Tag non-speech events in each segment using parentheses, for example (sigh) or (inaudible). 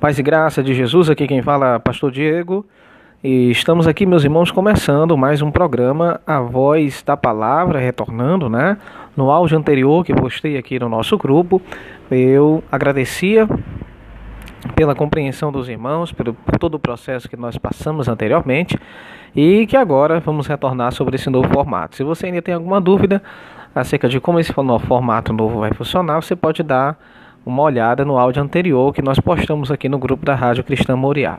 Paz e graça de Jesus, aqui quem fala é Pastor Diego. E estamos aqui, meus irmãos, começando mais um programa A Voz da Palavra, retornando, né? No áudio anterior que postei aqui no nosso grupo, eu agradecia pela compreensão dos irmãos, pelo, por todo o processo que nós passamos anteriormente e que agora vamos retornar sobre esse novo formato. Se você ainda tem alguma dúvida acerca de como esse formato novo vai funcionar, você pode dar uma olhada no áudio anterior que nós postamos aqui no grupo da Rádio Cristã Moriá.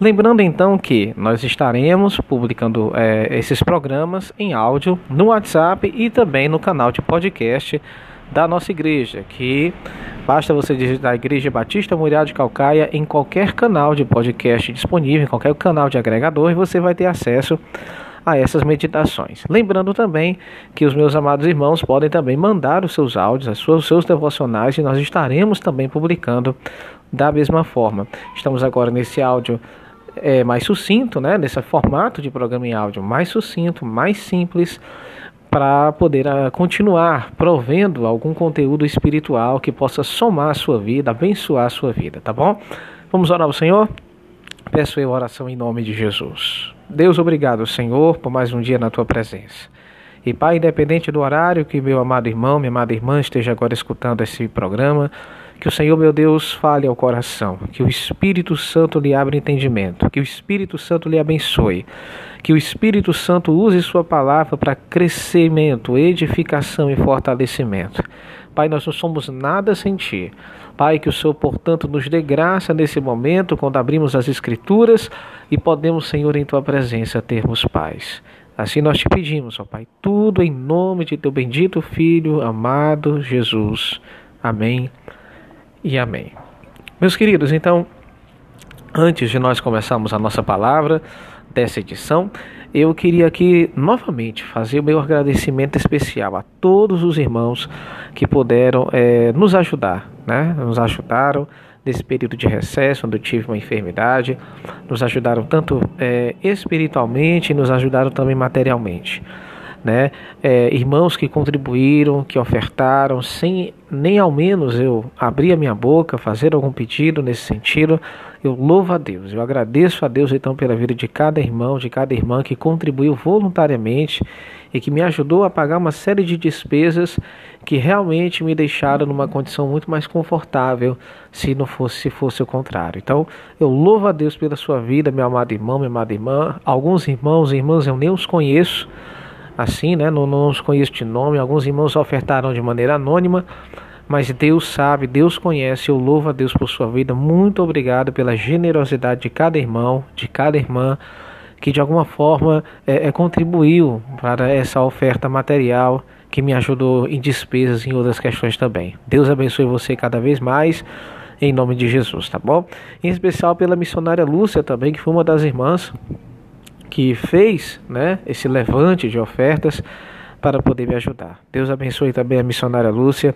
Lembrando então que nós estaremos publicando é, esses programas em áudio no WhatsApp e também no canal de podcast da nossa igreja, que basta você digitar Igreja Batista Moriá de Calcaia em qualquer canal de podcast disponível, em qualquer canal de agregador, e você vai ter acesso a essas meditações. Lembrando também que os meus amados irmãos podem também mandar os seus áudios, as suas, os seus devocionais, e nós estaremos também publicando da mesma forma. Estamos agora nesse áudio é, mais sucinto, né? nesse formato de programa em áudio mais sucinto, mais simples, para poder uh, continuar provendo algum conteúdo espiritual que possa somar a sua vida, abençoar a sua vida, tá bom? Vamos orar ao Senhor? Peço eu oração em nome de Jesus. Deus, obrigado, Senhor, por mais um dia na tua presença. E Pai, independente do horário que meu amado irmão, minha amada irmã esteja agora escutando esse programa, que o Senhor, meu Deus, fale ao coração, que o Espírito Santo lhe abra entendimento, que o Espírito Santo lhe abençoe, que o Espírito Santo use Sua palavra para crescimento, edificação e fortalecimento. Pai, nós não somos nada sem Ti. Pai, que o Senhor, portanto, nos dê graça nesse momento, quando abrimos as Escrituras e podemos, Senhor, em Tua presença termos paz. Assim nós te pedimos, ó Pai, tudo em nome de Teu bendito Filho, amado Jesus. Amém e amém. Meus queridos, então, antes de nós começarmos a nossa palavra dessa edição, eu queria aqui novamente fazer o meu agradecimento especial a todos os irmãos que puderam é, nos ajudar, né? Nos ajudaram nesse período de recesso, onde eu tive uma enfermidade, nos ajudaram tanto é, espiritualmente, nos ajudaram também materialmente. Né? É, irmãos que contribuíram, que ofertaram, sem nem ao menos eu abrir a minha boca, fazer algum pedido nesse sentido, eu louvo a Deus, eu agradeço a Deus então pela vida de cada irmão, de cada irmã que contribuiu voluntariamente e que me ajudou a pagar uma série de despesas que realmente me deixaram numa condição muito mais confortável se não fosse se fosse o contrário. Então, eu louvo a Deus pela sua vida, meu amado irmão, minha amada irmã. Alguns irmãos e irmãs eu nem os conheço, assim, né? Não, não os conheço de nome. Alguns irmãos ofertaram de maneira anônima, mas Deus sabe, Deus conhece. Eu louvo a Deus por sua vida. Muito obrigado pela generosidade de cada irmão, de cada irmã que de alguma forma é, é, contribuiu para essa oferta material que me ajudou em despesas e em outras questões também. Deus abençoe você cada vez mais em nome de Jesus, tá bom? Em especial pela missionária Lúcia também, que foi uma das irmãs que fez, né, esse levante de ofertas para poder me ajudar. Deus abençoe também a missionária Lúcia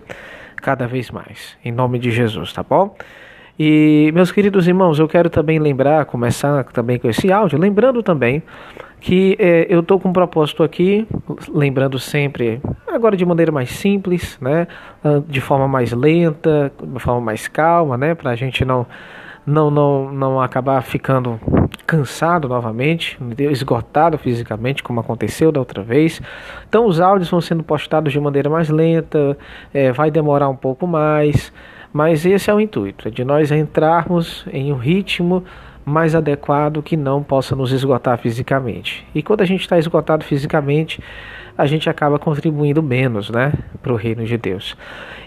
cada vez mais. Em nome de Jesus, tá bom? E, meus queridos irmãos, eu quero também lembrar, começar também com esse áudio, lembrando também que é, eu estou com um propósito aqui, lembrando sempre, agora de maneira mais simples, né, de forma mais lenta, de forma mais calma, né, para a gente não, não, não, não acabar ficando cansado novamente, esgotado fisicamente, como aconteceu da outra vez. Então os áudios vão sendo postados de maneira mais lenta, é, vai demorar um pouco mais, mas esse é o intuito, é de nós entrarmos em um ritmo mais adequado que não possa nos esgotar fisicamente. E quando a gente está esgotado fisicamente, a gente acaba contribuindo menos né, para o reino de Deus.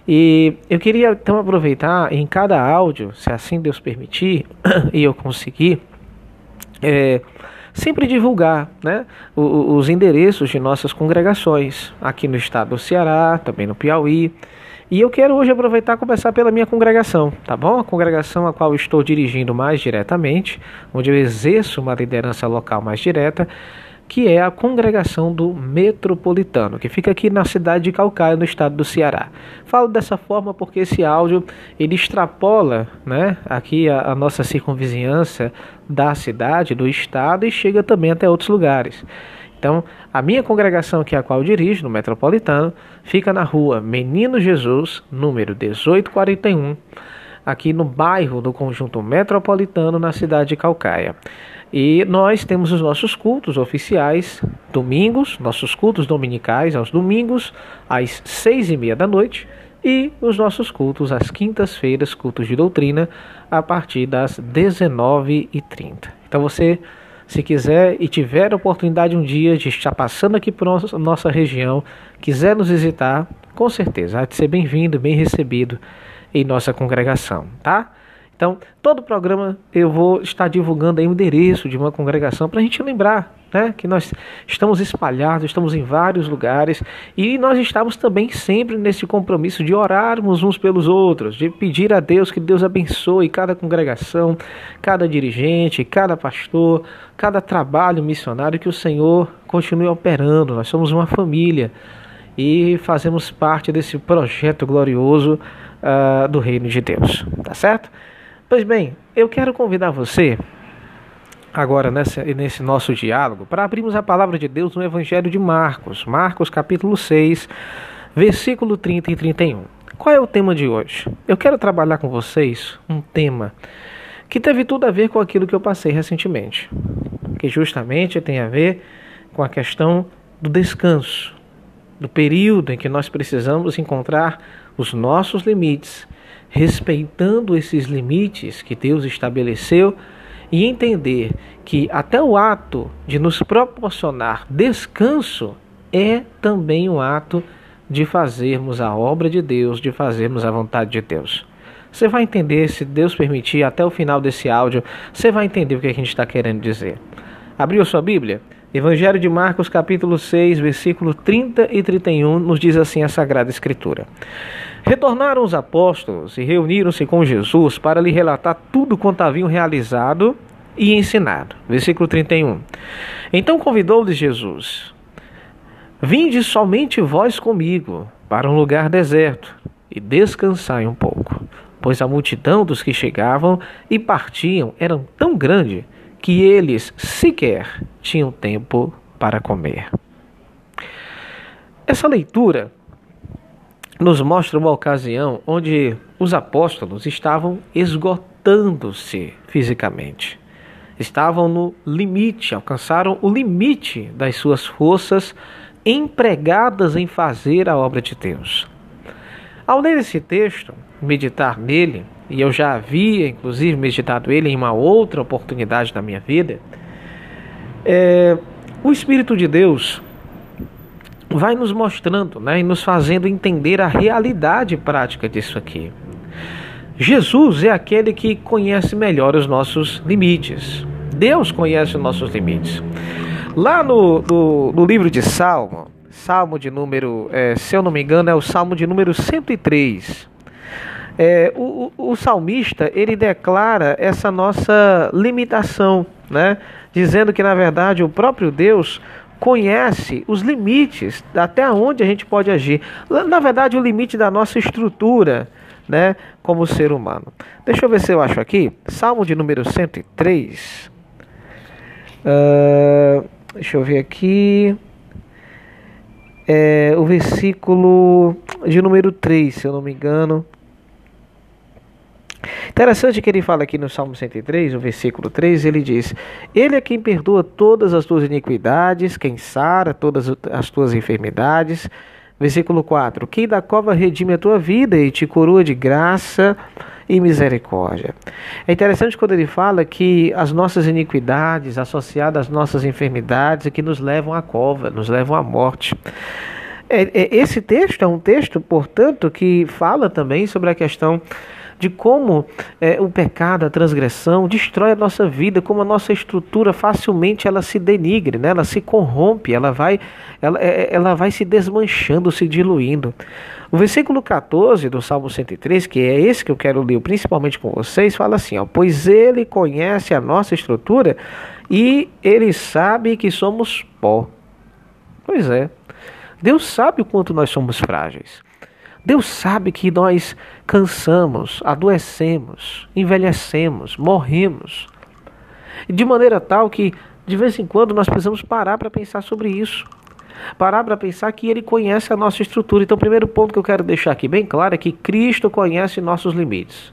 E eu queria então aproveitar em cada áudio, se assim Deus permitir (coughs) e eu conseguir, é, sempre divulgar né, os endereços de nossas congregações aqui no estado do Ceará, também no Piauí. E eu quero hoje aproveitar e começar pela minha congregação, tá bom? A congregação a qual estou dirigindo mais diretamente, onde eu exerço uma liderança local mais direta, que é a congregação do Metropolitano, que fica aqui na cidade de Calcaia, no estado do Ceará. Falo dessa forma porque esse áudio ele extrapola, né, aqui a, a nossa circunvizinhança da cidade, do estado e chega também até outros lugares. Então, a minha congregação, que é a qual dirijo, no Metropolitano, fica na rua Menino Jesus, número 1841, aqui no bairro do Conjunto Metropolitano, na cidade de Calcaia. E nós temos os nossos cultos oficiais, domingos, nossos cultos dominicais aos domingos, às seis e meia da noite, e os nossos cultos às quintas-feiras, cultos de doutrina, a partir das 19h30. Então você, se quiser e tiver a oportunidade um dia de estar passando aqui por nossa região, quiser nos visitar, com certeza, há de ser bem-vindo, bem recebido em nossa congregação, tá? Então, todo programa eu vou estar divulgando aí o endereço de uma congregação para a gente lembrar né, que nós estamos espalhados, estamos em vários lugares e nós estamos também sempre nesse compromisso de orarmos uns pelos outros, de pedir a Deus que Deus abençoe cada congregação, cada dirigente, cada pastor, cada trabalho missionário, que o Senhor continue operando. Nós somos uma família e fazemos parte desse projeto glorioso uh, do Reino de Deus, tá certo? Pois bem, eu quero convidar você, agora nesse, nosso diálogo, para abrirmos a palavra de Deus no Evangelho de Marcos, Marcos capítulo 6, versículo 30 e 31. Qual é o tema de hoje? Eu quero trabalhar com vocês um tema que teve tudo a ver com aquilo que eu passei recentemente, que justamente tem a ver com a questão do descanso, do período em que nós precisamos encontrar os nossos limites respeitando esses limites que Deus estabeleceu e entender que até o ato de nos proporcionar descanso é também um ato de fazermos a obra de Deus, de fazermos a vontade de Deus. Você vai entender, se Deus permitir, até o final desse áudio, você vai entender o que a gente está querendo dizer. Abriu sua Bíblia? Evangelho de Marcos, capítulo 6, versículo 30 e 31, nos diz assim a Sagrada Escritura. Retornaram os apóstolos e reuniram-se com Jesus para lhe relatar tudo quanto haviam realizado e ensinado. Versículo 31. Então convidou-lhes Jesus: Vinde somente vós comigo para um lugar deserto e descansai um pouco, pois a multidão dos que chegavam e partiam era tão grande que eles sequer tinham tempo para comer. Essa leitura nos mostra uma ocasião onde os apóstolos estavam esgotando-se fisicamente. Estavam no limite, alcançaram o limite das suas forças empregadas em fazer a obra de Deus. Ao ler esse texto, meditar nele, e eu já havia inclusive meditado ele em uma outra oportunidade da minha vida, é, o Espírito de Deus vai nos mostrando né, e nos fazendo entender a realidade prática disso aqui. Jesus é aquele que conhece melhor os nossos limites. Deus conhece os nossos limites. Lá no, no, no livro de Salmo, Salmo de número, é, se eu não me engano, é o Salmo de número 103. É, o, o, salmista ele declara essa nossa limitação, né? dizendo que na verdade o próprio Deus conhece os limites até onde a gente pode agir. Na verdade, o limite da nossa estrutura, né, como ser humano. Deixa eu ver se eu acho aqui. Salmo de número 103. Uh, deixa eu ver aqui. É, o versículo de número 3, se eu não me engano. Interessante que ele fala aqui no Salmo 103, no versículo 3, ele diz: Ele é quem perdoa todas as tuas iniquidades, quem sara todas as tuas enfermidades. Versículo 4: Quem da cova redime a tua vida e te coroa de graça e misericórdia. É interessante quando ele fala que as nossas iniquidades associadas às nossas enfermidades é que nos levam à cova, nos levam à morte. É, é, esse texto é um texto, portanto, que fala também sobre a questão de como é, o pecado, a transgressão destrói a nossa vida, como a nossa estrutura facilmente ela se denigre, né? ela se corrompe, ela vai, ela, é, ela vai se desmanchando, se diluindo. O versículo 14 do Salmo 103, que é esse que eu quero ler principalmente com vocês, fala assim: ó, Pois ele conhece a nossa estrutura e ele sabe que somos pó. Pois é, Deus sabe o quanto nós somos frágeis. Deus sabe que nós cansamos, adoecemos, envelhecemos, morremos. De maneira tal que, de vez em quando, nós precisamos parar para pensar sobre isso. Parar para pensar que Ele conhece a nossa estrutura. Então, o primeiro ponto que eu quero deixar aqui bem claro é que Cristo conhece nossos limites.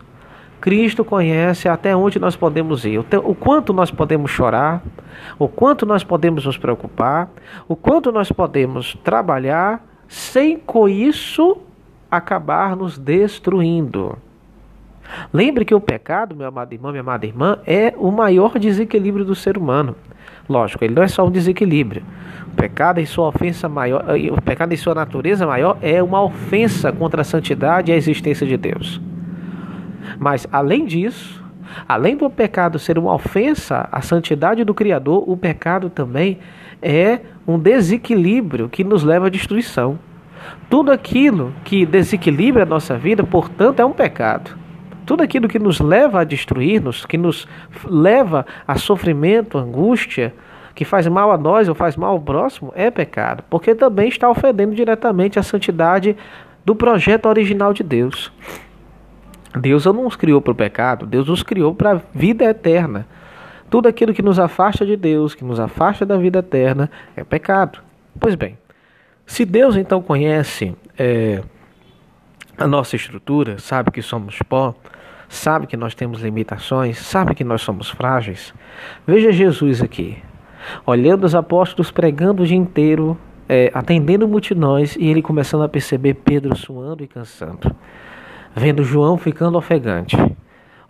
Cristo conhece até onde nós podemos ir, o quanto nós podemos chorar, o quanto nós podemos nos preocupar, o quanto nós podemos trabalhar sem com isso acabar nos destruindo. Lembre que o pecado, meu amado irmão, minha amada irmã, é o maior desequilíbrio do ser humano. Lógico, ele não é só um desequilíbrio. O pecado em sua ofensa maior, eh, o pecado em sua natureza maior é uma ofensa contra a santidade e a existência de Deus. Mas além disso, além do pecado ser uma ofensa à santidade do Criador, o pecado também é um desequilíbrio que nos leva à destruição. Tudo aquilo que desequilibra a nossa vida, portanto, é um pecado. Tudo aquilo que nos leva a destruir-nos, que nos leva a sofrimento, angústia, que faz mal a nós ou faz mal ao próximo, é pecado, porque também está ofendendo diretamente a santidade do projeto original de Deus. Deus não nos criou para o pecado, Deus nos criou para a vida eterna. Tudo aquilo que nos afasta de Deus, que nos afasta da vida eterna, é pecado. Pois bem, se Deus então conhece é, a nossa estrutura, sabe que somos pó, sabe que nós temos limitações, sabe que nós somos frágeis. Veja Jesus aqui, olhando os apóstolos pregando o dia inteiro, é, atendendo multidões e ele começando a perceber Pedro suando e cansando, vendo João ficando ofegante,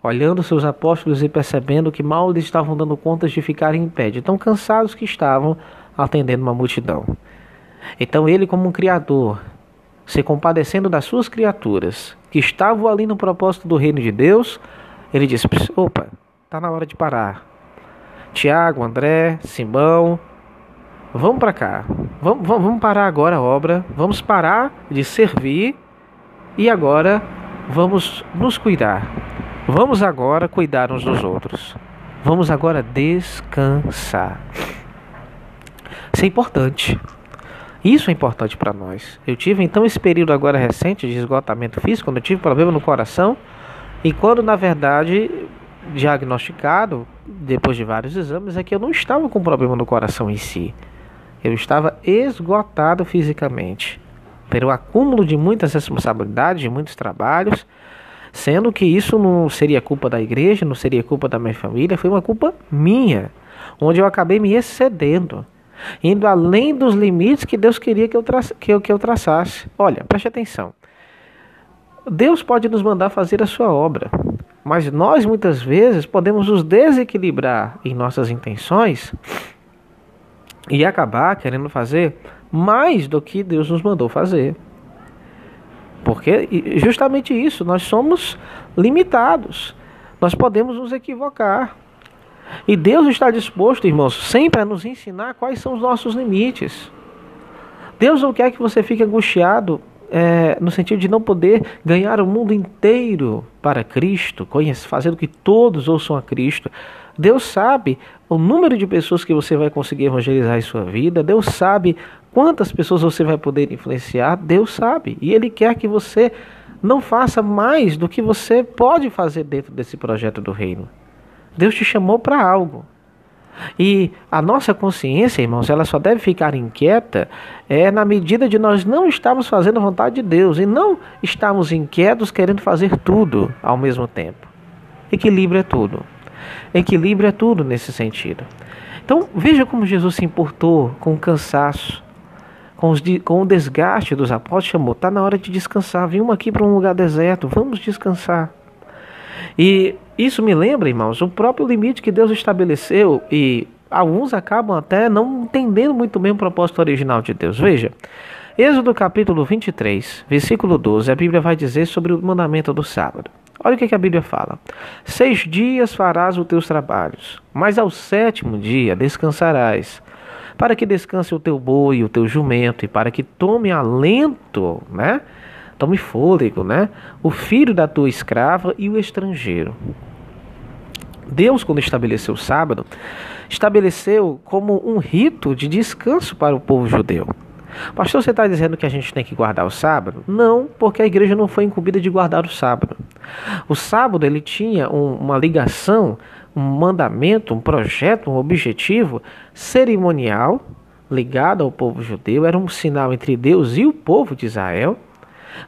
olhando seus apóstolos e percebendo que mal eles estavam dando contas de ficarem em pé, de tão cansados que estavam atendendo uma multidão. Então ele, como um criador, se compadecendo das suas criaturas que estavam ali no propósito do reino de Deus, ele disse: opa, tá na hora de parar. Tiago, André, Simão, vamos para cá. Vamos, vamos, vamos parar agora a obra. Vamos parar de servir e agora vamos nos cuidar. Vamos agora cuidar uns dos outros. Vamos agora descansar. Isso é importante. Isso é importante para nós. Eu tive então esse período agora recente de esgotamento físico, quando eu tive problema no coração, e quando na verdade diagnosticado, depois de vários exames, é que eu não estava com problema no coração em si. Eu estava esgotado fisicamente, pelo acúmulo de muitas responsabilidades, de muitos trabalhos, sendo que isso não seria culpa da igreja, não seria culpa da minha família, foi uma culpa minha, onde eu acabei me excedendo indo além dos limites que Deus queria que eu, tra que eu, que eu traçasse. Olha, preste atenção. Deus pode nos mandar fazer a sua obra, mas nós muitas vezes podemos nos desequilibrar em nossas intenções e acabar querendo fazer mais do que Deus nos mandou fazer. Porque justamente isso, nós somos limitados. Nós podemos nos equivocar. E Deus está disposto, irmãos, sempre a nos ensinar quais são os nossos limites. Deus não quer que você fique angustiado é, no sentido de não poder ganhar o mundo inteiro para Cristo, fazendo que todos ouçam a Cristo. Deus sabe o número de pessoas que você vai conseguir evangelizar em sua vida. Deus sabe quantas pessoas você vai poder influenciar. Deus sabe. E Ele quer que você não faça mais do que você pode fazer dentro desse projeto do reino. Deus te chamou para algo. E a nossa consciência, irmãos, ela só deve ficar inquieta é na medida de nós não estarmos fazendo a vontade de Deus e não estarmos inquietos querendo fazer tudo ao mesmo tempo. Equilíbrio é tudo. Equilíbrio é tudo nesse sentido. Então veja como Jesus se importou com o cansaço, com, os, com o desgaste dos apóstolos, chamou, está na hora de descansar, vimos aqui para um lugar deserto, vamos descansar. E isso me lembra, irmãos, o próprio limite que Deus estabeleceu e alguns acabam até não entendendo muito bem o propósito original de Deus. Veja, Êxodo capítulo 23, versículo 12, a Bíblia vai dizer sobre o mandamento do sábado. Olha o que a Bíblia fala: Seis dias farás os teus trabalhos, mas ao sétimo dia descansarás, para que descanse o teu boi o teu jumento, e para que tome alento, né? tome fôlego, né? O filho da tua escrava e o estrangeiro. Deus, quando estabeleceu o sábado, estabeleceu como um rito de descanso para o povo judeu. Pastor, você está dizendo que a gente tem que guardar o sábado? Não, porque a igreja não foi incumbida de guardar o sábado. O sábado ele tinha um, uma ligação, um mandamento, um projeto, um objetivo cerimonial ligado ao povo judeu. Era um sinal entre Deus e o povo de Israel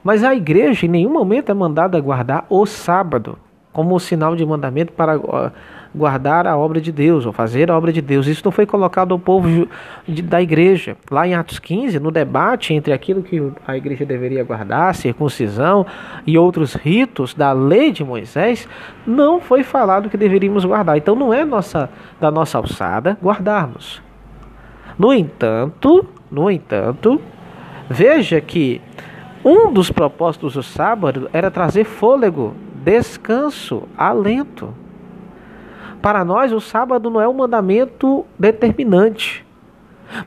mas a igreja em nenhum momento é mandada guardar o sábado. Como sinal de mandamento para guardar a obra de Deus, ou fazer a obra de Deus. Isso não foi colocado ao povo da igreja. Lá em Atos 15, no debate entre aquilo que a igreja deveria guardar, circuncisão e outros ritos da lei de Moisés, não foi falado que deveríamos guardar. Então não é nossa, da nossa alçada guardarmos. No entanto, no entanto, veja que um dos propósitos do sábado era trazer fôlego, descanso, alento. Para nós, o sábado não é um mandamento determinante.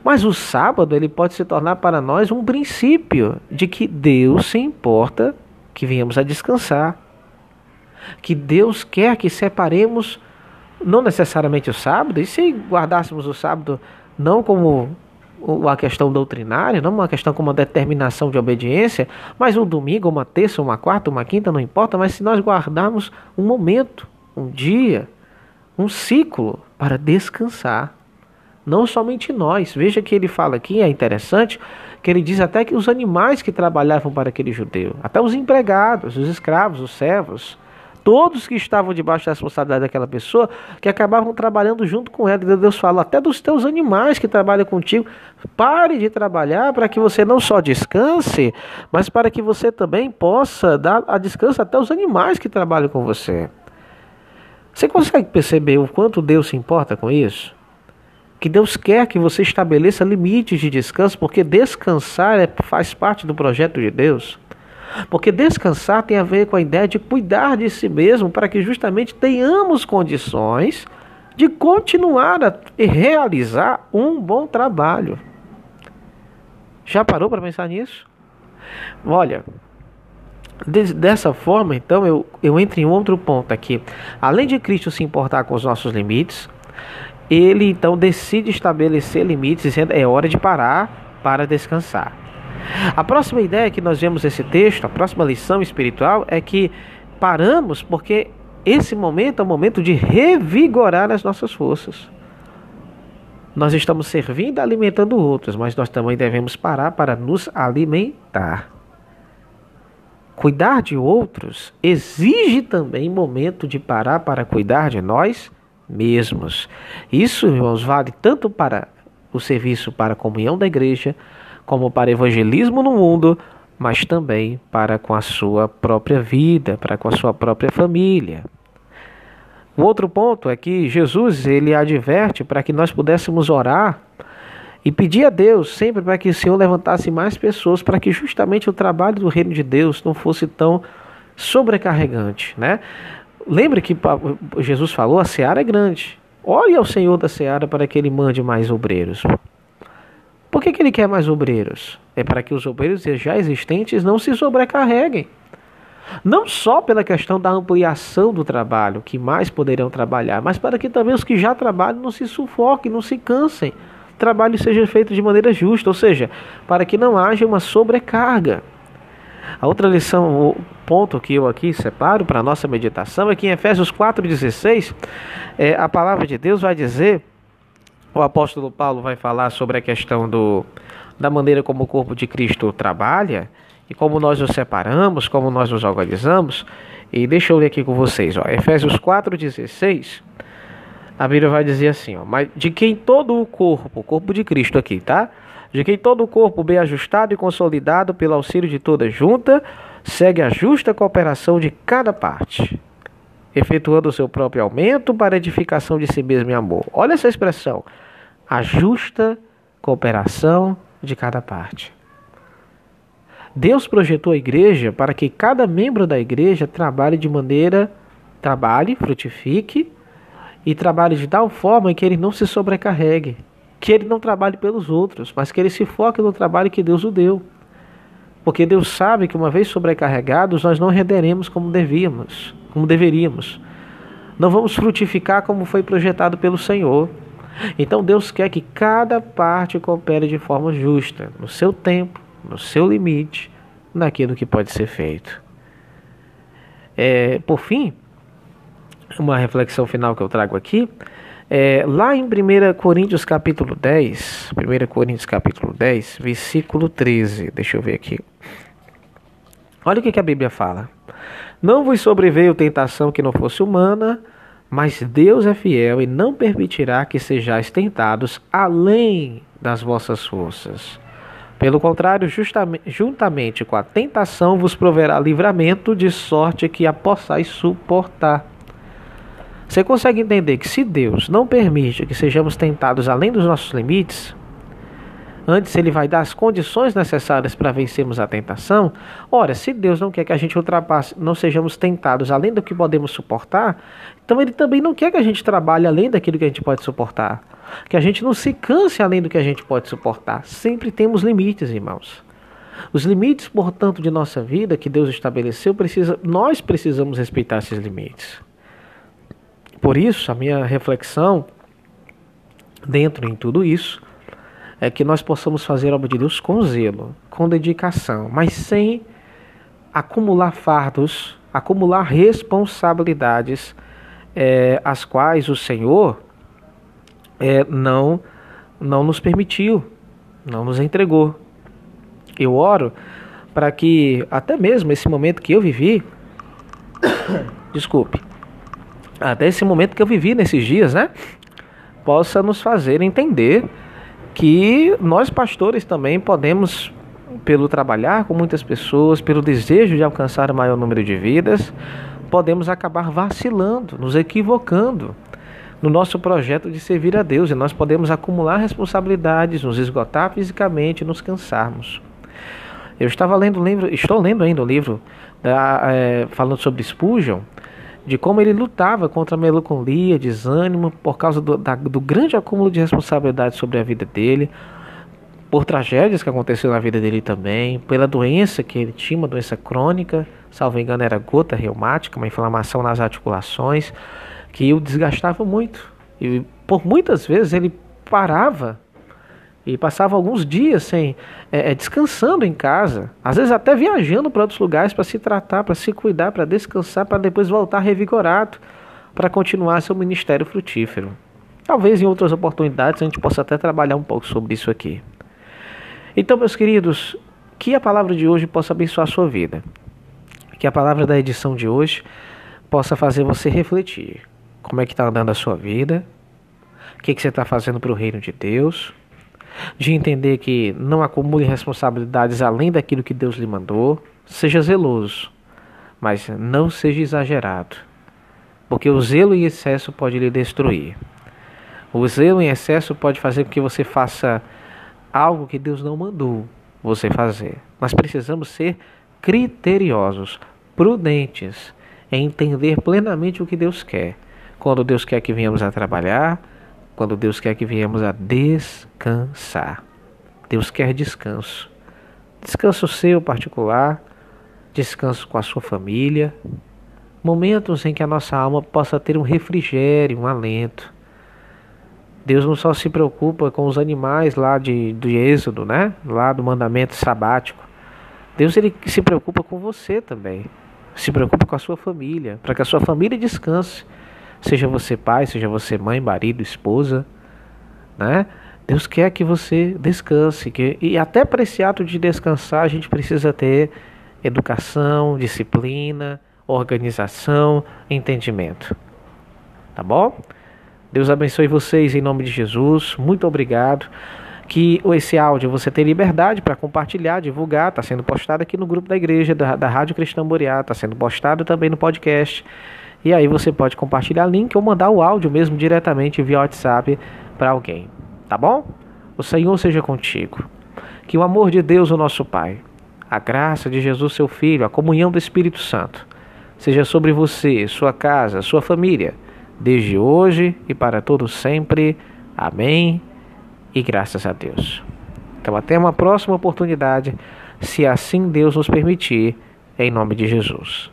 Mas o sábado ele pode se tornar para nós um princípio de que Deus se importa que venhamos a descansar. Que Deus quer que separemos não necessariamente o sábado, e se guardássemos o sábado não como uma questão doutrinária, não uma questão como uma determinação de obediência, mas um domingo, uma terça, uma quarta, uma quinta, não importa, mas se nós guardarmos um momento, um dia, um ciclo para descansar. Não somente nós. Veja que ele fala aqui, é interessante, que ele diz até que os animais que trabalhavam para aquele judeu, até os empregados, os escravos, os servos, todos que estavam debaixo da responsabilidade daquela pessoa, que acabavam trabalhando junto com ela. Deus fala até dos teus animais que trabalham contigo, pare de trabalhar para que você não só descanse, mas para que você também possa dar a descanso até os animais que trabalham com você. Você consegue perceber o quanto Deus se importa com isso? Que Deus quer que você estabeleça limites de descanso, porque descansar é, faz parte do projeto de Deus. Porque descansar tem a ver com a ideia de cuidar de si mesmo, para que justamente tenhamos condições de continuar a realizar um bom trabalho. Já parou para pensar nisso? Olha, Dessa forma, então, eu, eu entro em outro ponto aqui. Além de Cristo se importar com os nossos limites, ele então decide estabelecer limites, dizendo é hora de parar para descansar. A próxima ideia que nós vemos nesse texto, a próxima lição espiritual, é que paramos porque esse momento é o momento de revigorar as nossas forças. Nós estamos servindo e alimentando outros, mas nós também devemos parar para nos alimentar. Cuidar de outros exige também momento de parar para cuidar de nós mesmos. Isso, irmãos, vale tanto para o serviço para a comunhão da igreja, como para evangelismo no mundo, mas também para com a sua própria vida, para com a sua própria família. O outro ponto é que Jesus ele adverte para que nós pudéssemos orar e pedir a Deus sempre para que o Senhor levantasse mais pessoas para que justamente o trabalho do reino de Deus não fosse tão sobrecarregante, né? Lembre que Jesus falou: a seara é grande. Olhe ao Senhor da seara para que ele mande mais obreiros. Por que, que ele quer mais obreiros? É para que os obreiros já existentes não se sobrecarreguem. Não só pela questão da ampliação do trabalho, que mais poderão trabalhar, mas para que também os que já trabalham não se sufoquem, não se cansem trabalho seja feito de maneira justa, ou seja, para que não haja uma sobrecarga. A outra lição, o ponto que eu aqui separo para a nossa meditação é que em Efésios 4,16, é, a palavra de Deus vai dizer, o apóstolo Paulo vai falar sobre a questão do, da maneira como o corpo de Cristo trabalha e como nós nos separamos, como nós nos organizamos. E deixa eu ler aqui com vocês, ó, Efésios 4,16 a Bíblia vai dizer assim, ó, mas de quem todo o corpo, o corpo de Cristo aqui, tá? De quem todo o corpo bem ajustado e consolidado pelo auxílio de toda junta, segue a justa cooperação de cada parte, efetuando o seu próprio aumento para edificação de si mesmo em amor. Olha essa expressão, a justa cooperação de cada parte. Deus projetou a igreja para que cada membro da igreja trabalhe de maneira trabalhe, frutifique e trabalhe de tal forma que ele não se sobrecarregue, que ele não trabalhe pelos outros, mas que ele se foque no trabalho que Deus o deu. Porque Deus sabe que uma vez sobrecarregados, nós não renderemos como devíamos, como deveríamos. Não vamos frutificar como foi projetado pelo Senhor. Então Deus quer que cada parte coopere de forma justa, no seu tempo, no seu limite, naquilo que pode ser feito. É, por fim, uma reflexão final que eu trago aqui. É, lá em 1 Coríntios capítulo 10, 1 Coríntios capítulo 10, versículo 13, deixa eu ver aqui. Olha o que, que a Bíblia fala. Não vos sobreveio tentação que não fosse humana, mas Deus é fiel e não permitirá que sejais tentados além das vossas forças. Pelo contrário, juntamente com a tentação vos proverá livramento, de sorte que a possais suportar. Você consegue entender que se Deus não permite que sejamos tentados além dos nossos limites, antes ele vai dar as condições necessárias para vencermos a tentação. Ora, se Deus não quer que a gente ultrapasse, não sejamos tentados além do que podemos suportar, então ele também não quer que a gente trabalhe além daquilo que a gente pode suportar, que a gente não se canse além do que a gente pode suportar. Sempre temos limites, irmãos. Os limites, portanto, de nossa vida que Deus estabeleceu, precisa, nós precisamos respeitar esses limites. Por isso, a minha reflexão dentro em tudo isso é que nós possamos fazer a obra de Deus com zelo, com dedicação, mas sem acumular fardos, acumular responsabilidades, é, as quais o Senhor é, não, não nos permitiu, não nos entregou. Eu oro para que até mesmo esse momento que eu vivi, (coughs) desculpe, até esse momento que eu vivi nesses dias, né, possa nos fazer entender que nós pastores também podemos, pelo trabalhar com muitas pessoas, pelo desejo de alcançar o maior número de vidas, podemos acabar vacilando, nos equivocando no nosso projeto de servir a Deus e nós podemos acumular responsabilidades, nos esgotar fisicamente, nos cansarmos. Eu estava lendo, livro, estou lendo ainda o livro da, é, falando sobre Spurgeon de como ele lutava contra a melancolia, desânimo, por causa do, da, do grande acúmulo de responsabilidade sobre a vida dele, por tragédias que aconteceram na vida dele também, pela doença que ele tinha, uma doença crônica, salvo engano era gota reumática, uma inflamação nas articulações, que o desgastava muito. E por muitas vezes ele parava e passava alguns dias sem é, é, descansando em casa, às vezes até viajando para outros lugares para se tratar, para se cuidar, para descansar, para depois voltar revigorado para continuar seu ministério frutífero. Talvez em outras oportunidades a gente possa até trabalhar um pouco sobre isso aqui. Então, meus queridos, que a palavra de hoje possa abençoar a sua vida. Que a palavra da edição de hoje possa fazer você refletir. Como é que está andando a sua vida? O que, que você está fazendo para o reino de Deus? De entender que não acumule responsabilidades além daquilo que Deus lhe mandou. Seja zeloso, mas não seja exagerado, porque o zelo em excesso pode lhe destruir. O zelo em excesso pode fazer com que você faça algo que Deus não mandou você fazer. Nós precisamos ser criteriosos, prudentes, em entender plenamente o que Deus quer. Quando Deus quer que venhamos a trabalhar, quando Deus quer que venhamos a descansar. Deus quer descanso. Descanso seu particular, descanso com a sua família, momentos em que a nossa alma possa ter um refrigério, um alento. Deus não só se preocupa com os animais lá de, do Êxodo, né? Lá do mandamento sabático. Deus ele se preocupa com você também. Se preocupa com a sua família, para que a sua família descanse Seja você pai, seja você mãe, marido, esposa, né? Deus quer que você descanse, que, e até para esse ato de descansar a gente precisa ter educação, disciplina, organização, entendimento. Tá bom? Deus abençoe vocês em nome de Jesus. Muito obrigado. Que esse áudio você tem liberdade para compartilhar, divulgar. Está sendo postado aqui no grupo da igreja da, da Rádio Cristã Boreá. Está sendo postado também no podcast. E aí você pode compartilhar link ou mandar o áudio mesmo diretamente via WhatsApp para alguém, tá bom? O Senhor seja contigo. Que o amor de Deus, o nosso Pai, a graça de Jesus, seu Filho, a comunhão do Espírito Santo, seja sobre você, sua casa, sua família, desde hoje e para todos sempre. Amém. E graças a Deus. Então, até uma próxima oportunidade, se assim Deus nos permitir, em nome de Jesus.